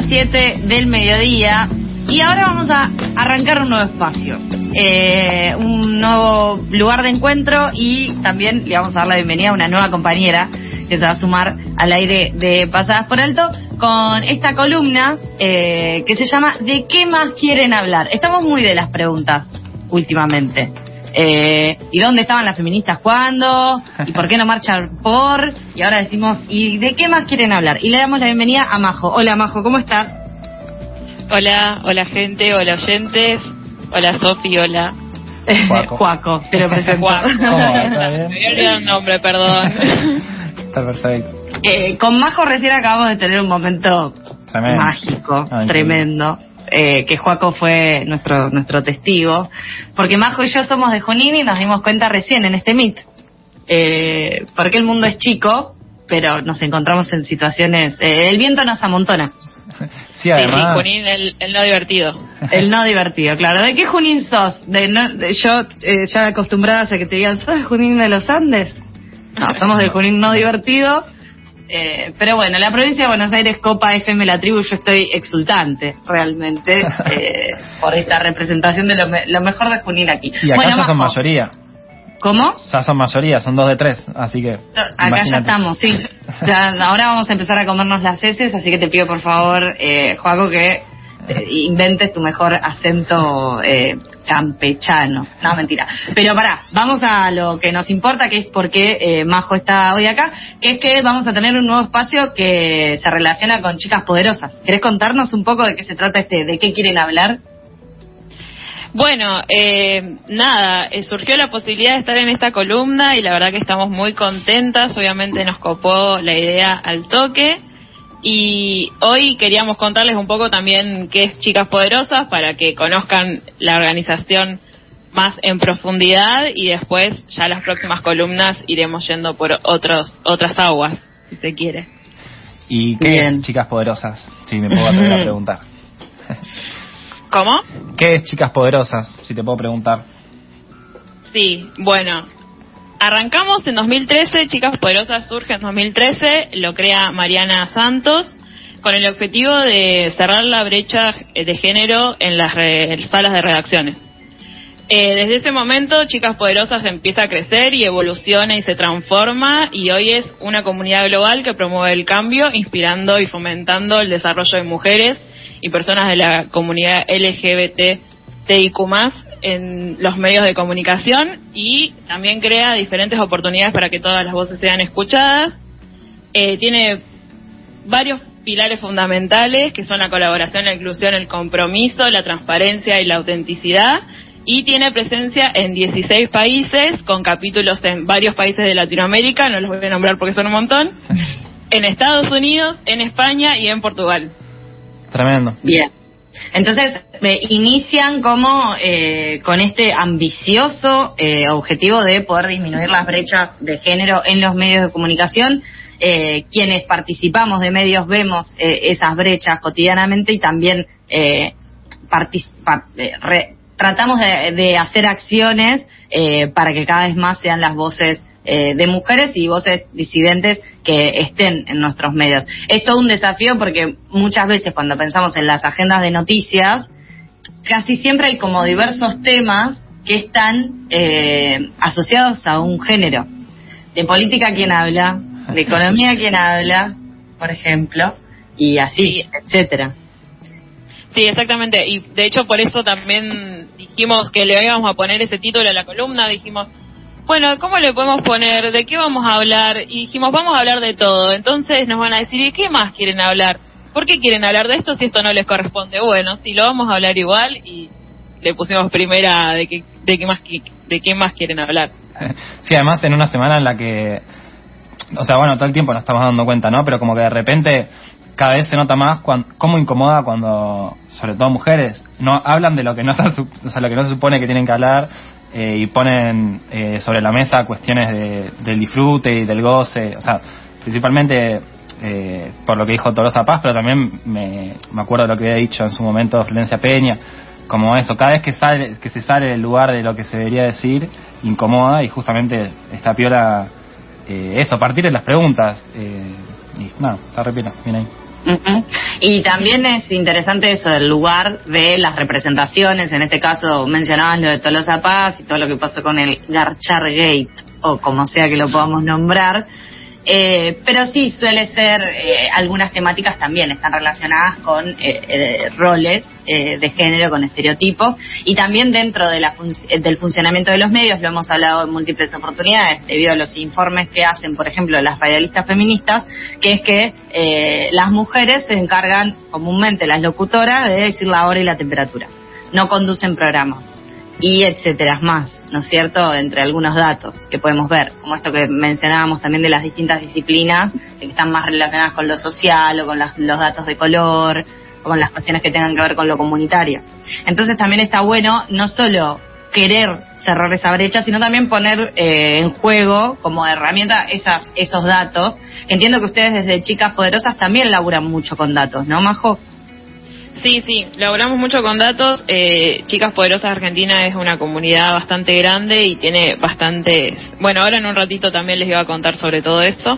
07 del mediodía y ahora vamos a arrancar un nuevo espacio, eh, un nuevo lugar de encuentro y también le vamos a dar la bienvenida a una nueva compañera que se va a sumar al aire de Pasadas por Alto con esta columna eh, que se llama ¿De qué más quieren hablar? Estamos muy de las preguntas últimamente. Eh, ¿Y dónde estaban las feministas cuándo? ¿Y por qué no marchan por? Y ahora decimos, ¿y de qué más quieren hablar? Y le damos la bienvenida a Majo. Hola Majo, ¿cómo estás? Hola, hola gente, hola oyentes, hola Sofi, hola. Juaco. Juaco, te lo presento. Juaco. ¿Cómo? ¿Está bien? Me había olvidado el nombre, perdón. Está perfecto. Eh, con Majo recién acabamos de tener un momento Tremendo. mágico, Ah, tremendo. Eh, que Juaco fue nuestro nuestro testigo, porque Majo y yo somos de Junín y nos dimos cuenta recién en este meet, eh, porque el mundo es chico, pero nos encontramos en situaciones, eh, el viento nos amontona, Sí, Sí, sí, además. Junín, el, el no divertido. el no divertido, claro. ¿De qué Junín sos? De, no- de- yo eh, ya acostumbrada a que te digan, ¿sos de Junín de los Andes? No, somos del Junín no divertido. Eh, pero bueno, la provincia de Buenos Aires, Copa FM La Tribu, yo estoy exultante realmente eh, por esta representación de lo, me- lo mejor de Junín aquí. Y acá bueno, ya son mayoría. ¿Cómo? Ya son mayoría, son dos de tres. Así que. Acá ya estamos, sí. Ya, ahora vamos a empezar a comernos las heces, así que te pido por favor, eh, Joaco, que eh, inventes tu mejor acento eh, campechano. No, mentira. Pero pará, vamos a lo que nos importa, que es por qué eh, Majo está hoy acá, que es que vamos a tener un nuevo espacio que se relaciona con chicas poderosas. ¿Querés contarnos un poco de qué se trata este, de qué quieren hablar? Bueno, eh, nada, eh, surgió la posibilidad de estar en esta columna y la verdad que estamos muy contentas, obviamente nos copó la idea al toque y hoy queríamos contarles un poco también qué es Chicas Poderosas para que conozcan la organización más en profundidad y después ya las próximas columnas iremos yendo por otros otras aguas, si se quiere. ¿Y qué Bien. es Chicas Poderosas? Si me puedo atrever a preguntar. ¿Cómo? ¿Qué es Chicas Poderosas? Si te puedo preguntar. Sí, bueno. Arrancamos en 2013, Chicas Poderosas surge en 2013, lo crea Mariana Santos, con el objetivo de cerrar la brecha de género en las re- salas de redacciones. Eh, desde ese momento, Chicas Poderosas empieza a crecer y evoluciona y se transforma y hoy es una comunidad global que promueve el cambio, inspirando y fomentando el desarrollo de mujeres y personas de la comunidad LGBTIQ en los medios de comunicación y también crea diferentes oportunidades para que todas las voces sean escuchadas. Eh, tiene varios pilares fundamentales que son la colaboración, la inclusión, el compromiso, la transparencia y la autenticidad. Y tiene presencia en 16 países, con capítulos en varios países de Latinoamérica, no los voy a nombrar porque son un montón, en Estados Unidos, en España y en Portugal. Tremendo. Bien. Entonces, eh, inician como eh, con este ambicioso eh, objetivo de poder disminuir las brechas de género en los medios de comunicación. Eh, quienes participamos de medios vemos eh, esas brechas cotidianamente y también eh, re- tratamos de, de hacer acciones para que cada vez más sean las voces eh, de mujeres y voces disidentes que estén en nuestros medios. Es todo un desafío porque muchas veces cuando pensamos en las agendas de noticias, casi siempre hay como diversos temas que están eh, asociados a un género. De política quién habla, de economía quién habla, por ejemplo, y así, etcétera. Sí, exactamente. Y de hecho por eso también dijimos que le íbamos a poner ese título a la columna. Dijimos, bueno, ¿cómo le podemos poner? ¿De qué vamos a hablar? Y dijimos, vamos a hablar de todo. Entonces nos van a decir, ¿y qué más quieren hablar? ¿Por qué quieren hablar de esto si esto no les corresponde? Bueno, sí, lo vamos a hablar igual y le pusimos primera de qué, de qué más, de qué más quieren hablar. Sí, además en una semana en la que, o sea, bueno, todo el tiempo nos estamos dando cuenta, ¿no? Pero como que de repente cada vez se nota más cuan- cómo incomoda cuando, sobre todo mujeres, no hablan de lo que no, o sea, lo que no se supone que tienen que hablar eh, y ponen eh, sobre la mesa cuestiones de- del disfrute y del goce, o sea, principalmente eh, por lo que dijo Tolosa Paz, pero también me, me acuerdo de lo que había dicho en su momento Florencia Peña, como eso, cada vez que sale que se sale del lugar de lo que se debería decir, incomoda y justamente esta piola, eh, eso, partir de las preguntas. eh, y nada, está repila, bien ahí. Y también es interesante eso, el lugar de las representaciones, en este caso mencionabas lo de Tolosa Paz y todo lo que pasó con el Garchar Gate, o como sea que lo podamos nombrar, eh, pero sí, suele ser, eh, algunas temáticas también están relacionadas con eh, roles de género, con estereotipos, y también dentro de la del funcionamiento de los medios, lo hemos hablado en múltiples oportunidades, debido a los informes que hacen, por ejemplo, las radialistas feministas, que es que las mujeres se encargan comúnmente, las locutoras, de decir la hora y la temperatura. No conducen programas y etcétera más, ¿no es cierto? Entre algunos datos que podemos ver, como esto que mencionábamos también de las distintas disciplinas que están más relacionadas con lo social o con los datos de color o con las cuestiones que tengan que ver con lo comunitario. Entonces también está bueno no solo querer cerrar esa brecha, sino también poner eh, en juego como herramienta esas, esos datos. Entiendo que ustedes desde Chicas Poderosas también laburan mucho con datos, ¿no, Majo? Sí, sí, laboramos mucho con datos. Eh, Chicas Poderosas Argentina es una comunidad bastante grande y tiene bastantes. Bueno, ahora en un ratito también les iba a contar sobre todo esto.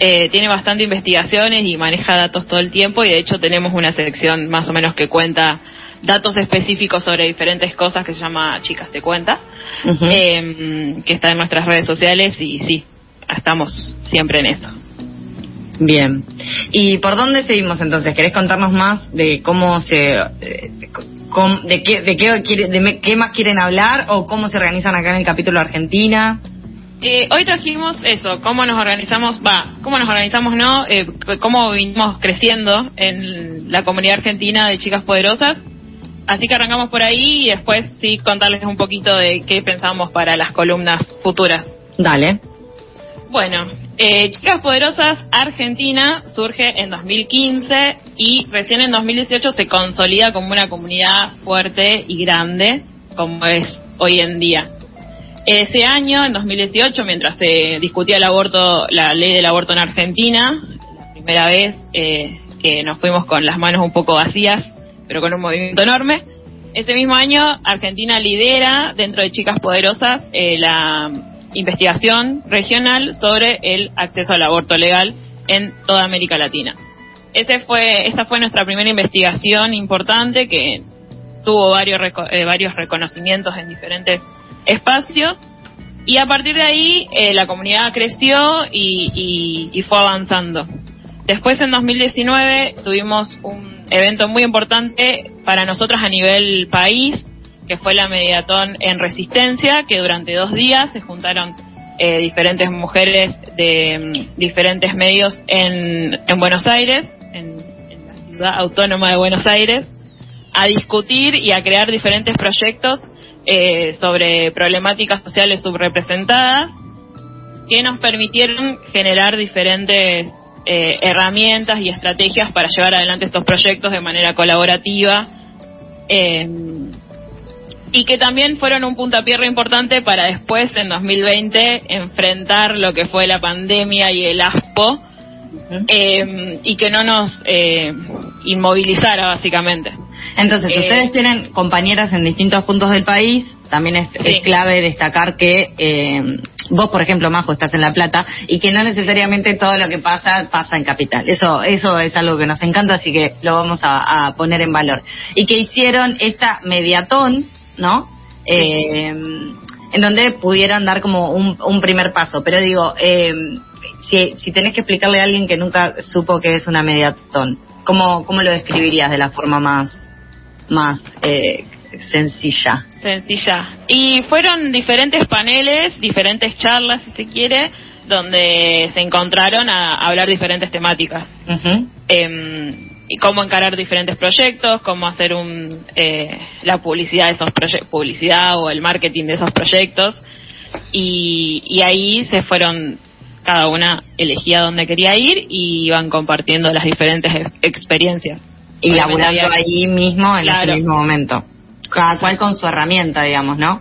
Eh, tiene bastante investigaciones y maneja datos todo el tiempo y de hecho tenemos una sección más o menos que cuenta datos específicos sobre diferentes cosas que se llama Chicas Te Cuenta, em, que está en nuestras redes sociales y sí, estamos siempre en eso. Bien. ¿Y por dónde seguimos entonces? ¿Querés contarnos más de cómo se... Eh, de, qué, de, qué, de qué más quieren hablar o cómo se organizan acá en el capítulo Argentina? Eh, hoy trajimos eso, cómo nos organizamos, va, cómo nos organizamos, ¿no? Eh, cómo vinimos creciendo en la comunidad argentina de chicas poderosas. Así que arrancamos por ahí y después sí contarles un poquito de qué pensamos para las columnas futuras. Dale. Bueno, eh, Chicas Poderosas Argentina surge en 2015 y recién en 2018 se consolida como una comunidad fuerte y grande como es hoy en día. Ese año, en 2018, mientras se discutía el aborto, la ley del aborto en Argentina, la primera vez eh, que nos fuimos con las manos un poco vacías, pero con un movimiento enorme, ese mismo año Argentina lidera dentro de Chicas Poderosas eh, la investigación regional sobre el acceso al aborto legal en toda América Latina. Ese fue, esa fue nuestra primera investigación importante que tuvo varios, eh, varios reconocimientos en diferentes espacios y a partir de ahí eh, la comunidad creció y, y, fue avanzando. Después en 2019 tuvimos un evento muy importante para nosotras a nivel país que fue la Mediatón en Resistencia, que durante dos días se juntaron eh, diferentes mujeres de mm, diferentes medios en, en Buenos Aires, en, la ciudad autónoma de Buenos Aires, a discutir y a crear diferentes proyectos eh, sobre problemáticas sociales subrepresentadas que nos permitieron generar diferentes eh, herramientas y estrategias para llevar adelante estos proyectos de manera colaborativa. Eh, y que también fueron un puntapié importante para después, en 2020, enfrentar lo que fue la pandemia y el ASPO eh, y que no nos eh, inmovilizara, básicamente. Entonces, eh, ustedes tienen compañeras en distintos puntos del país, también es, clave destacar que vos, por ejemplo, Majo, estás en La Plata y que no necesariamente todo lo que pasa pasa en Capital. Eso, eso es algo que nos encanta, así que lo vamos a, a poner en valor. Y que hicieron esta mediatón ¿no? Eh, en donde pudieran dar como un, primer paso. Pero digo, eh, si, si tenés que explicarle a alguien que nunca supo que es una mediatón, ¿cómo, cómo lo describirías de la forma más, más eh, sencilla? Sencilla. Y fueron diferentes paneles, diferentes charlas, si se quiere, donde se encontraron a, hablar diferentes temáticas y cómo encarar diferentes proyectos, cómo hacer un, eh, la publicidad de esos proyectos, publicidad o el marketing de esos proyectos. Y, y ahí se fueron, cada una elegía dónde quería ir y iban compartiendo las diferentes experiencias. Y laburando allí mismo en ese mismo momento. Cada cual con su herramienta, digamos, ¿no?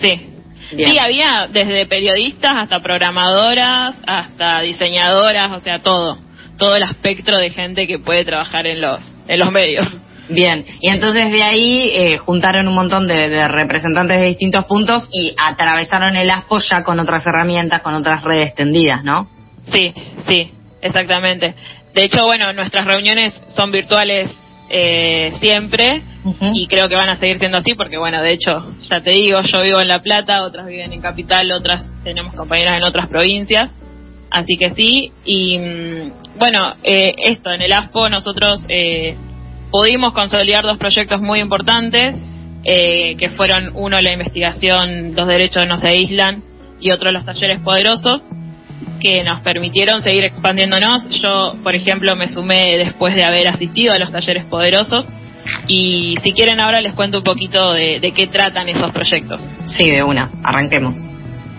Sí. Sí, había desde periodistas hasta programadoras, hasta diseñadoras, o sea, todo todo el espectro de gente que puede trabajar en los, en los medios. Bien, y entonces de ahí eh, juntaron un montón de, representantes de distintos puntos y atravesaron el ASPO ya con otras herramientas, con otras redes tendidas, ¿no? Sí, sí, exactamente. de hecho, bueno, nuestras reuniones son virtuales eh, siempre y creo que van a seguir siendo así porque, bueno, de hecho, ya te digo, yo vivo en La Plata, otras viven en Capital, otras tenemos compañeras en otras provincias, así que sí. Y mm, bueno, eh, esto, en el ASPO nosotros eh, pudimos consolidar dos proyectos muy importantes, eh, que fueron uno la investigación Los derechos no se aíslan y otro los talleres poderosos que nos permitieron seguir expandiéndonos. Yo, por ejemplo, me sumé después de haber asistido a los talleres poderosos y si quieren ahora les cuento un poquito de, de qué tratan esos proyectos. Sí, de una, arranquemos.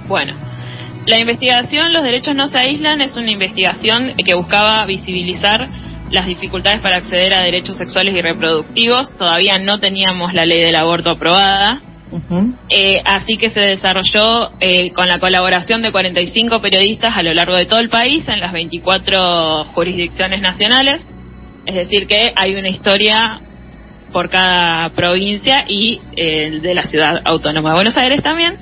Bueno, la investigación Los derechos no se aíslan es una investigación que buscaba visibilizar las dificultades para acceder a derechos sexuales y reproductivos. Todavía no teníamos la ley del aborto aprobada. Eh, así que se desarrolló eh, con la colaboración de 45 periodistas a lo largo de todo el país en las 24 jurisdicciones nacionales. Es decir, que hay una historia por cada provincia y eh, de la ciudad autónoma de Buenos Aires también.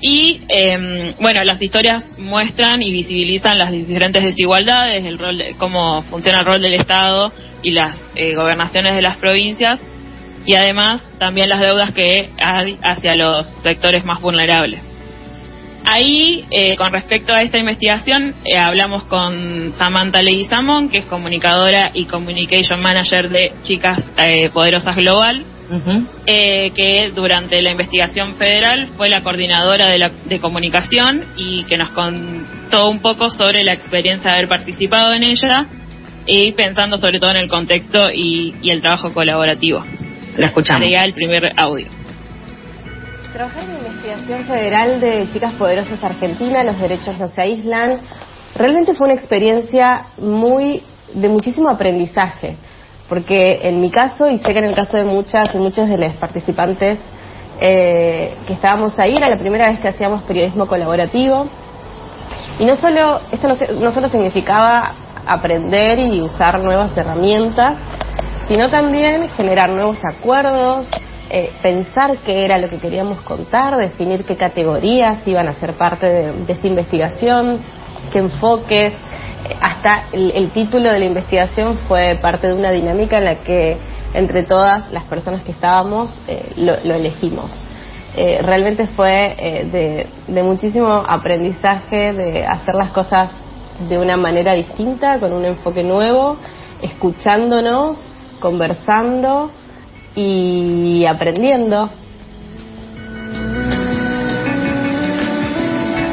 Y em, bueno, las historias muestran y visibilizan las diferentes desigualdades, el rol cómo funciona el rol del Estado y las gobernaciones de las provincias y además también las deudas que hay hacia los sectores más vulnerables. Ahí, eh, con respecto a esta investigación, eh, hablamos con Samantha Leguizamón, que es comunicadora y communication manager de Chicas eh, Poderosas Global, que durante la investigación federal fue la coordinadora de, la, de comunicación y que nos contó un poco sobre la experiencia de haber participado en ella y pensando sobre todo en el contexto y el trabajo colaborativo. La escuchamos. Sería el primer audio. Trabajar en la investigación federal de Chicas Poderosas Argentina, los derechos no se aíslan, realmente fue una experiencia muy de muchísimo aprendizaje, porque en mi caso, y sé que en el caso de muchas y muchos de los participantes eh, que estábamos ahí, era la primera vez que hacíamos periodismo colaborativo, y no solo, esto no, no solo significaba aprender y usar nuevas herramientas, sino también generar nuevos acuerdos, eh, pensar qué era lo que queríamos contar, definir qué categorías iban a ser parte de, esta investigación, qué enfoques. Eh, hasta el, título de la investigación fue parte de una dinámica en la que entre todas las personas que estábamos eh, lo, elegimos. realmente fue de, de muchísimo aprendizaje, de hacer las cosas de una manera distinta, con un enfoque nuevo, escuchándonos conversando y aprendiendo.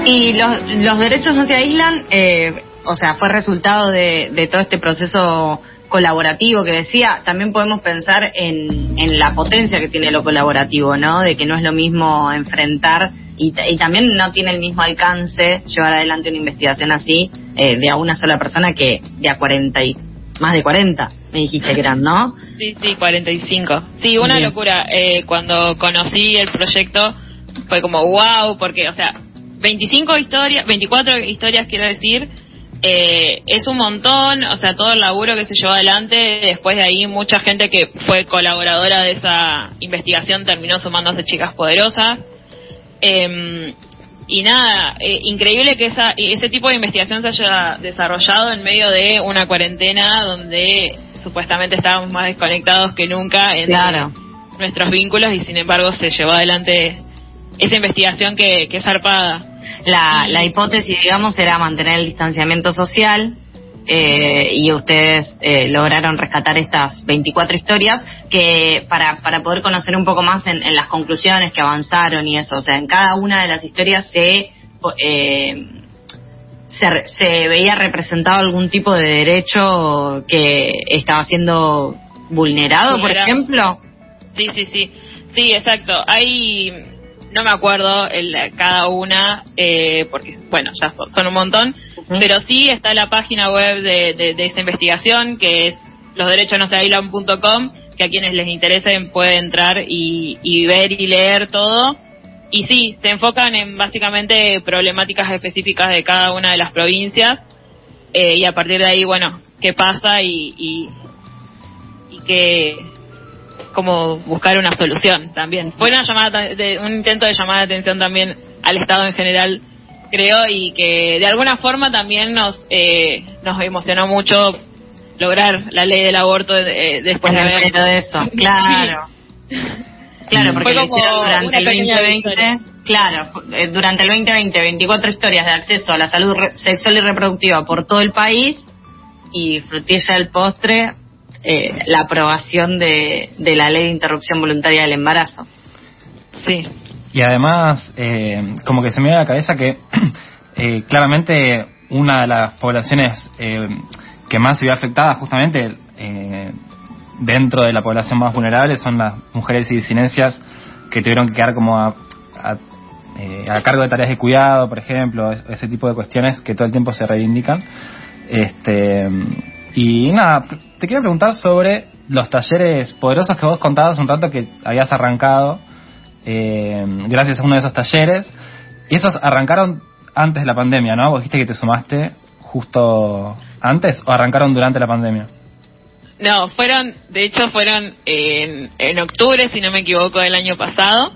Y los, los derechos no se aíslan, eh, o sea, fue resultado de, de todo este proceso colaborativo que decía, también podemos pensar en, en, la potencia que tiene lo colaborativo, ¿no? De que no es lo mismo enfrentar y, y también no tiene el mismo alcance llevar adelante una investigación así eh, de a una sola persona que de a 40 y más de 40, me dijiste que eran, ¿no? Sí, sí, 45. Sí, una locura. Eh, cuando conocí el proyecto fue como wow, porque, o sea, 25 historias, 24 historias quiero decir, eh, es un montón, o sea, todo el laburo que se llevó adelante, después de ahí mucha gente que fue colaboradora de esa investigación terminó sumándose chicas poderosas. Eh, y nada, eh, increíble que esa, ese tipo de investigación se haya desarrollado en medio de una cuarentena donde supuestamente estábamos más desconectados que nunca en nuestros vínculos y sin embargo se llevó adelante esa investigación que, que es zarpada. La, la hipótesis, digamos, era mantener el distanciamiento social, eh, y ustedes eh, lograron rescatar estas 24 historias que para, para poder conocer un poco más en, las conclusiones que avanzaron y eso, o sea, en cada una de las historias se, eh, se, veía representado algún tipo de derecho que estaba siendo vulnerado, por ejemplo. Sí, sí, sí, sí, exacto. Hay no me acuerdo el, cada una, eh, porque, bueno, ya son, un montón, pero sí está la página web de, de, esa investigación, que es losderechosnoseailan.com, que a quienes les interesen pueden entrar y, y ver y leer todo. Y sí, se enfocan en básicamente problemáticas específicas de cada una de las provincias, eh, y a partir de ahí, bueno, qué pasa y, y, y qué como buscar una solución también. Fue una llamada de, un intento de llamar la atención también al Estado en general, creo, y que de alguna forma también nos, eh, nos emocionó mucho lograr la ley del aborto eh, después de haber... de eso, claro. Claro, porque lo hicieron durante el 2020. Claro, eh, durante el 2020, 24 historias de acceso a la salud sexual y reproductiva por todo el país y frutilla del postre, eh, la aprobación de, de la ley de interrupción voluntaria del embarazo. Sí. Y además, eh, como que se me viene a la cabeza que eh, claramente una de las poblaciones eh, que más se vio afectada justamente eh, dentro de la población más vulnerable son las mujeres y disidencias que tuvieron que quedar como a, a, eh, a cargo de tareas de cuidado, por ejemplo, ese tipo de cuestiones que todo el tiempo se reivindican. Este, y nada, te quiero preguntar sobre los talleres poderosos que vos contabas un rato que habías arrancado eh, gracias a uno de esos talleres. Y esos arrancaron antes de la pandemia, ¿no? Vos dijiste que te sumaste justo antes o arrancaron durante la pandemia. No, fueron, de hecho fueron en, en octubre, si no me equivoco, del año pasado.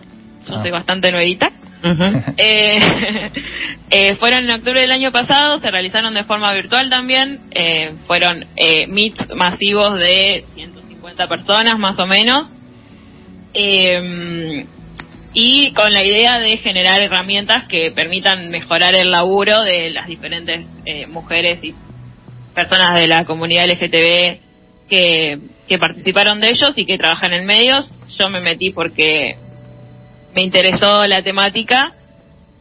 Yo Ah. soy bastante nuevita. Ujú. Eh, eh, fueron en octubre del año pasado, se realizaron de forma virtual también. eh, fueron eh, meets masivos de 150 personas más o menos. Eh, y con la idea de generar herramientas que permitan mejorar el laburo de las diferentes eh, mujeres y personas de la comunidad LGTB que, que participaron de ellos y que trabajan en medios. Yo me metí porque me interesó la temática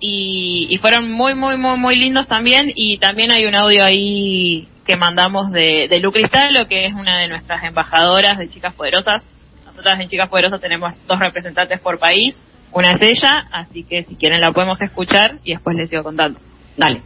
y, y fueron muy, muy, muy, muy lindos también. Y también hay un audio ahí que mandamos de, de Lu Cristalo, que es una de nuestras embajadoras de Chicas Poderosas. Nosotras en Chicas Poderosas tenemos dos representantes por país. Una es ella, así que si quieren la podemos escuchar y después les sigo contando. Dale.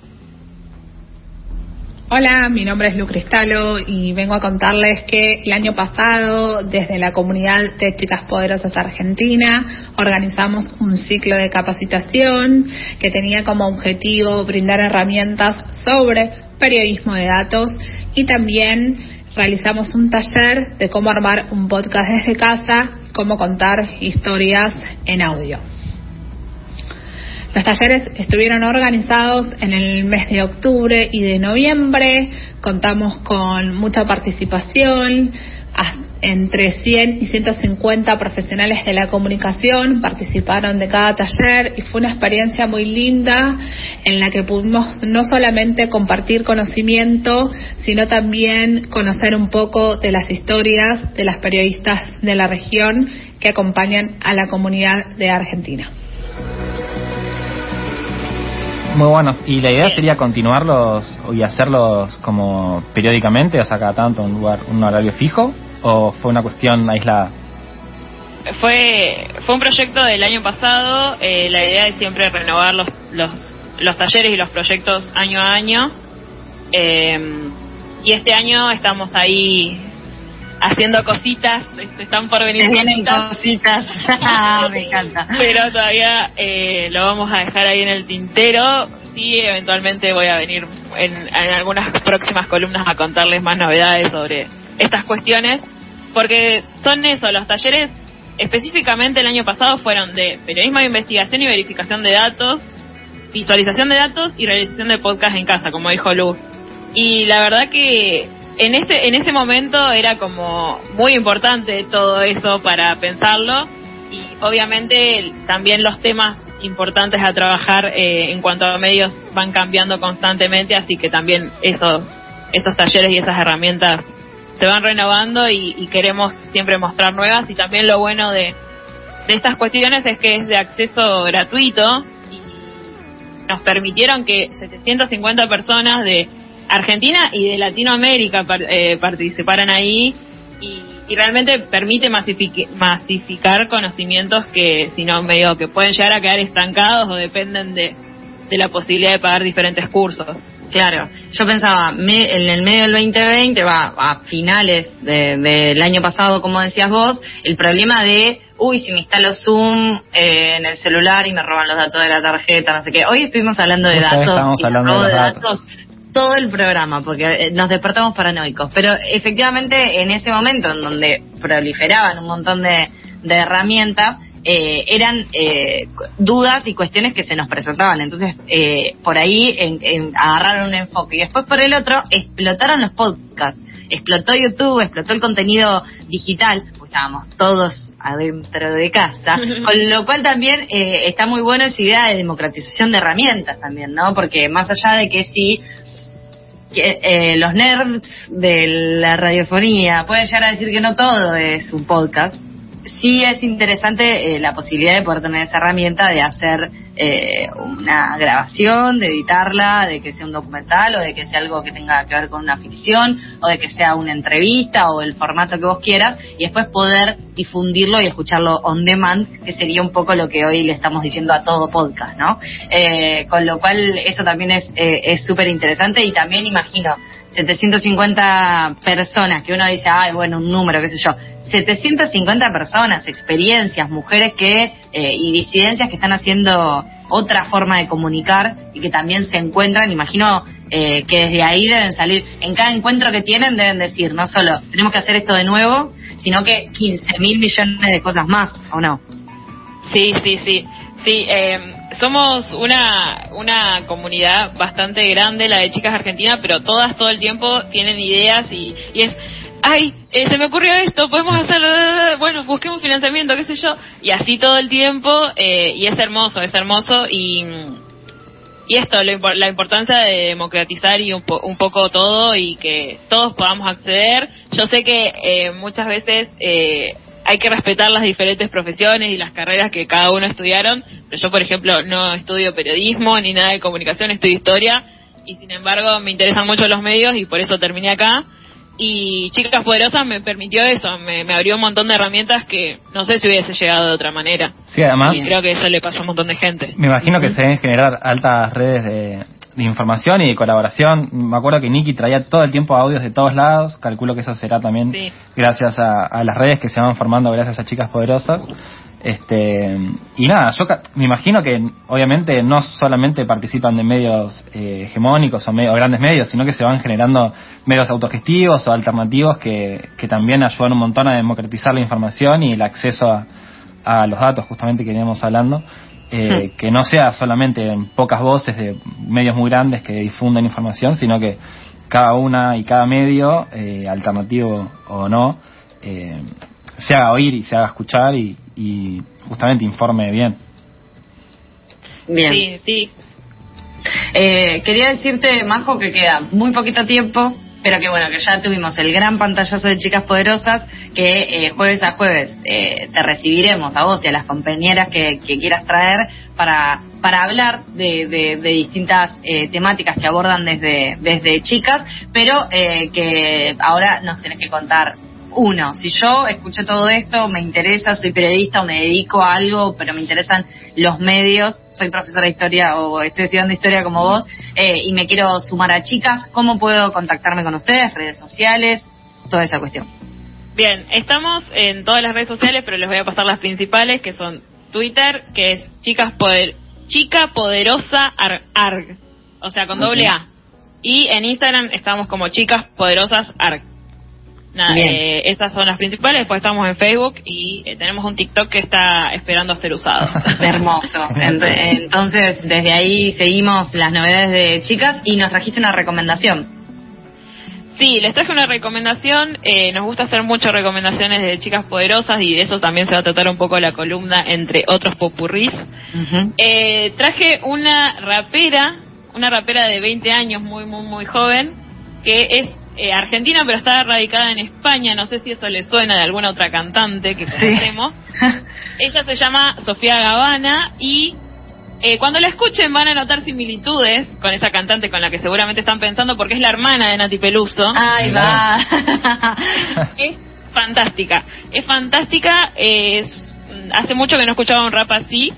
Hola, mi nombre es Lu Cristalo y vengo a contarles que el año pasado, desde la comunidad de Chicas Poderosas Argentina, organizamos un ciclo de capacitación que tenía como objetivo brindar herramientas sobre periodismo de datos y también realizamos un taller de cómo armar un podcast desde casa, cómo contar historias en audio. Los talleres estuvieron organizados en el mes de octubre y de noviembre. Contamos con mucha participación. Entre 100 y 150 profesionales de la comunicación participaron de cada taller y fue una experiencia muy linda en la que pudimos no solamente compartir conocimiento, sino también conocer un poco de las historias de las periodistas de la región que acompañan a la comunidad de Argentina. Muy buenos. ¿Y la idea sería continuarlos y hacerlos como periódicamente, o sea, cada tanto un lugar, un horario fijo? ¿O fue una cuestión aislada? Fue, fue un proyecto del año pasado. eh, la idea es siempre renovar los, los, los talleres y los proyectos año a año. Eh, y este año estamos ahí haciendo cositas. se Están por venir Se vienen cositas. cositas. Me encanta. Pero todavía eh, lo vamos a dejar ahí en el tintero. Sí, eventualmente voy a venir en, en algunas próximas columnas a contarles más novedades sobre estas cuestiones. Porque son eso, los talleres específicamente el año pasado fueron de periodismo de investigación y verificación de datos, visualización de datos y realización de podcast en casa, como dijo Lu. Y la verdad que en ese, en ese momento era como muy importante todo eso para pensarlo y obviamente también los temas importantes a trabajar eh, en cuanto a medios van cambiando constantemente, así que también esos, esos talleres y esas herramientas se van renovando y, y queremos siempre mostrar nuevas y también lo bueno de, de estas cuestiones es que es de acceso gratuito y nos permitieron que 750 personas de Argentina y de Latinoamérica par- eh, participaran ahí y, y realmente permite masific- masificar conocimientos que si no medio que pueden llegar a quedar estancados o dependen de, de la posibilidad de pagar diferentes cursos. Claro, yo pensaba, me- en el medio del 2020, va a finales de- del año pasado, como decías vos, el problema de, uy, si me instalo Zoom eh, en el celular y me roban los datos de la tarjeta, no sé qué. Hoy estuvimos hablando de datos. estábamos y hablando de los datos. Todo el programa, porque eh, nos despertamos paranoicos. Pero efectivamente, en ese momento en donde proliferaban un montón de, de herramientas, eh, eran eh, dudas y cuestiones que se nos presentaban. Entonces, eh, por ahí en, en- agarraron un enfoque. Y después, por el otro, explotaron los podcasts. explotó YouTube, explotó el contenido digital, pues estábamos todos adentro de casa, con lo cual también eh, está muy bueno esa idea de democratización de herramientas también, ¿no? Porque más allá de que si eh, los nerds de la radiofonía pueden llegar a decir que no todo es un podcast, sí es interesante eh, la posibilidad de poder tener esa herramienta de hacer eh, una grabación, de editarla, de que sea un documental o de que sea algo que tenga que ver con una ficción o de que sea una entrevista o el formato que vos quieras y después poder difundirlo y escucharlo on demand, que sería un poco lo que hoy le estamos diciendo a todo podcast, ¿no? Eh, con lo cual eso también es súper interesante y también imagino 750 personas que uno dice, ay, bueno, un número, qué sé yo 750 personas, experiencias, mujeres que eh, y disidencias que están haciendo otra forma de comunicar y que también se encuentran, imagino eh, que desde ahí deben salir, en cada encuentro que tienen deben decir, no solo tenemos que hacer esto de nuevo, sino que 15 mil millones de cosas más, ¿o no? Sí, sí, sí. Sí, eh, somos una, una comunidad bastante grande, la de chicas argentinas, pero todas todo el tiempo tienen ideas y, y es ay, eh, se me ocurrió esto, podemos hacer, bueno, busquemos financiamiento, qué sé yo, y así todo el tiempo, eh, y es hermoso, es hermoso, y, y esto, la importancia de democratizar y un, poco todo, y que todos podamos acceder. Yo sé que eh, muchas veces hay que respetar las diferentes profesiones y las carreras que cada uno estudiaron, pero yo, por ejemplo, no estudio periodismo ni nada de comunicación, estudio historia, y sin embargo me interesan mucho los medios y por eso terminé acá y Chicas Poderosas me permitió eso, me, abrió un montón de herramientas que no sé si hubiese llegado de otra manera. Sí, además. Y creo que eso le pasó a un montón de gente. Me imagino que se deben generar altas redes de, información y de colaboración. Me acuerdo que Nicky traía todo el tiempo audios de todos lados, calculo que eso será también gracias a, a, las redes que se van formando gracias a Chicas Poderosas. Este, y nada, yo me imagino que obviamente no solamente participan de medios eh, hegemónicos o, grandes medios, sino que se van generando medios autogestivos o alternativos que, que también ayudan un montón a democratizar la información y el acceso a, los datos, justamente que veníamos hablando. Eh, hmm. que no sea solamente en pocas voces de medios muy grandes que difunden información, sino que cada una y cada medio, eh, alternativo o no, eh, se haga oír y se haga escuchar y, y justamente informe bien. Bien. Sí, sí. Eh, quería decirte, Majo, que queda muy poquito tiempo, pero que bueno, que ya tuvimos el gran pantallazo de Chicas Poderosas, que eh, jueves a jueves eh, te recibiremos a vos y a las compañeras que, quieras traer para, para hablar de, de, de distintas temáticas que abordan desde, desde chicas, pero que ahora nos tenés que contar uno, si yo escuché todo esto, me interesa, soy periodista o me dedico a algo, pero me interesan los medios, soy profesora de historia o estoy estudiando historia como vos, eh, y me quiero sumar a chicas, ¿cómo puedo contactarme con ustedes? Redes sociales, toda esa cuestión. Bien, estamos en todas las redes sociales, pero les voy a pasar las principales, que son Twitter, que es chicas poder, chica poderosa arg, o sea, con doble A. Y en Instagram estamos como chicas poderosas arg. Nada, eh, esas son las principales. Después estamos en Facebook y eh, tenemos un TikTok que está esperando a ser usado. Hermoso. Entonces, desde ahí seguimos las novedades de chicas y nos trajiste una recomendación. Sí, les traje una recomendación. Eh, nos gusta hacer muchas recomendaciones de chicas poderosas y de eso también se va a tratar un poco la columna, entre otros popurrís. traje una rapera, una rapera de 20 años, muy, muy, muy joven, que es eh, argentina, pero está radicada en España. No sé si eso le suena de alguna otra cantante que conocemos. Ella se llama Sofía Gavana y eh, cuando la escuchen van a notar similitudes con esa cantante con la que seguramente están pensando porque es la hermana de Nati Peluso. ¡Ay, va! es fantástica. Es fantástica. Es, hace mucho que no escuchaba un rap así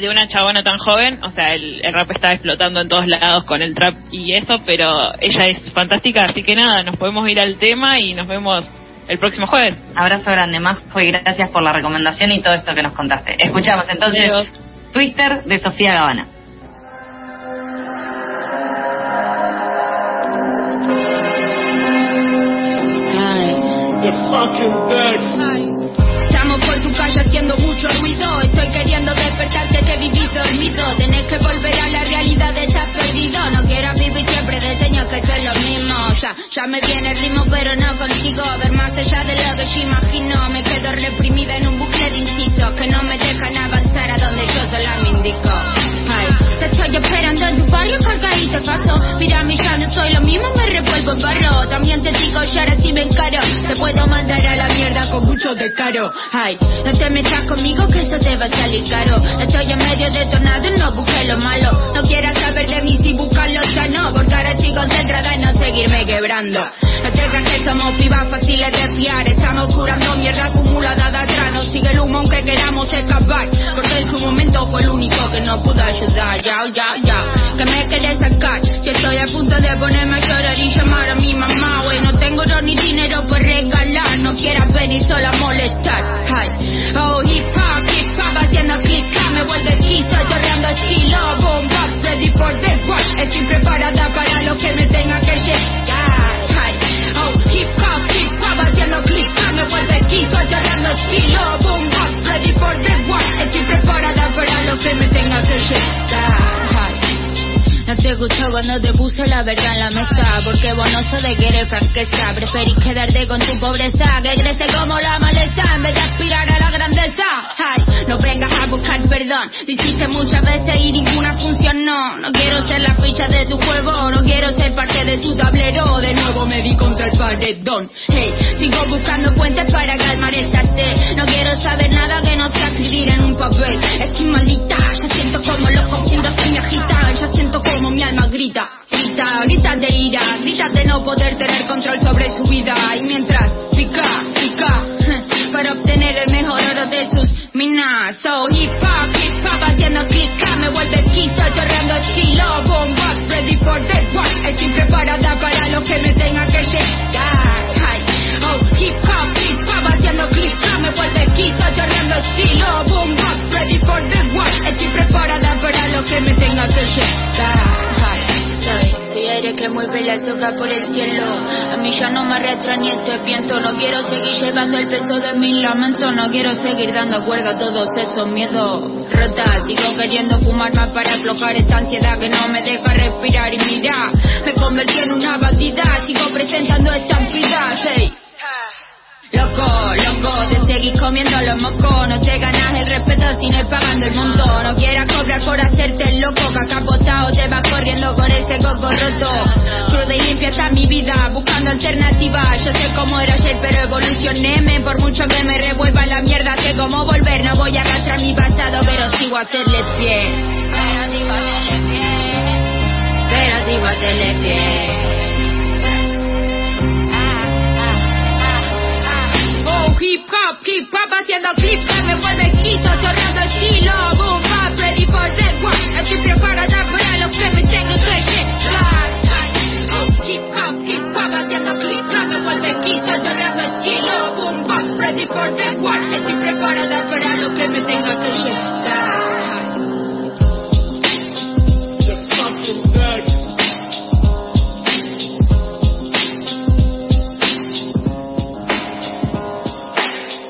de una chabona tan joven, o sea, el, rap está explotando en todos lados con el trap y eso, pero ella es fantástica, así que nada, nos podemos ir al tema y nos vemos el próximo jueves. Abrazo grande, más y gracias por la recomendación y todo esto que nos contaste. Escuchamos entonces Twister de Sofía Gavana. por tu calle haciendo mucho ruido. Despertarte que vivís dormido. Tenés que volver a la realidad, estás perdido. No quieras vivir siempre de que es lo mismo. Ya Ya, me viene el ritmo, pero no consigo ver más allá de lo que yo imagino. Me quedo reprimida en un bucle de incisos que no me cargadito paso. Mira, mi ya no soy lo mismo, me revuelvo en barro. También te digo, ya ahora sí me encaro. Te puedo mandar a la mierda con mucho descaro. Ay, no te metas conmigo que eso te va a salir caro. Estoy en medio de tornado, no busques lo malo. No quieras saber de mí si buscas lo sano. Porque ahora estoy concentrada en no seguirme quebrando. Creas que somos pibas fáciles de fiar. Estamos curando mierda acumulada de atrás. No sigue el humo aunque queramos escapar. Porque en su momento fue el único que nos pudo ayudar. Ya, ya, ya. Que me querés sacar. Si estoy a punto de ponerme a llorar y llamar a mi mamá. Wey, no tengo oro ni dinero por regalar. No quieras venir sola a molestar. Oh, hip hop, hip hop haciendo click Me vuelve Sos de querer franqueza Preferís quedarte con tu pobreza Que crece como la maleza En vez de aspirar a la grandeza. Ay, no vengas a buscar perdón. Lo hiciste muchas veces y ninguna funcionó. No quiero ser la ficha de tu juego No quiero ser parte de tu tablero. De nuevo me vi contra el paredón. Hey, sigo buscando puentes para calmar esta sed. No quiero saber nada que no sea escribir en un papel. Estoy maldita, ya siento como los que me agitan. Ya siento como mi alma grita, grita, grita de ira, grita de no poder tener control sobre su vida. Y mientras pica, pica, para obtener el mejor oro de sus minas. So hip hop, hip hop haciendo clica, me vuelve quito, llorando estilo, boom, bop, ready for the war. Estoy preparada para que mueve la toca por el cielo. A mí ya no me arrastra ni este viento. No quiero seguir llevando el peso de mi lamento. No quiero seguir dando cuerda a todos esos miedos. Rota, sigo queriendo fumar más para aflojar esta ansiedad que no me deja respirar. Y mira, me convertí en una bandida. Sigo presentando estampidas. Hey. Loco, loco, te seguís comiendo los mocos No te ganas el respeto ir pagando el monto No quieras cobrar por hacerte loco Que vas corriendo con ese coco roto. Cruda y limpia está mi vida Buscando alternativas. Yo sé cómo era ayer pero evolucioné men. Por mucho que me revuelva la mierda Sé cómo volver. No voy a arrastrar mi pasado Pero sigo a hacerle pie. Pero sigo a hacerle pie. Pero sigo a hacerle pie Oh, hip hop, hip hop haciendo clip que me vuelve quito, chorreando estilo, boom, bap, ready for the war. Estoy preparada para que tripping, tengo suerte. Hip hop, hip hop, haciendo clip, me vuelve quizás cerrando estilo. Boom, bap, ready for the war. Estoy preparada para lo que me tenga que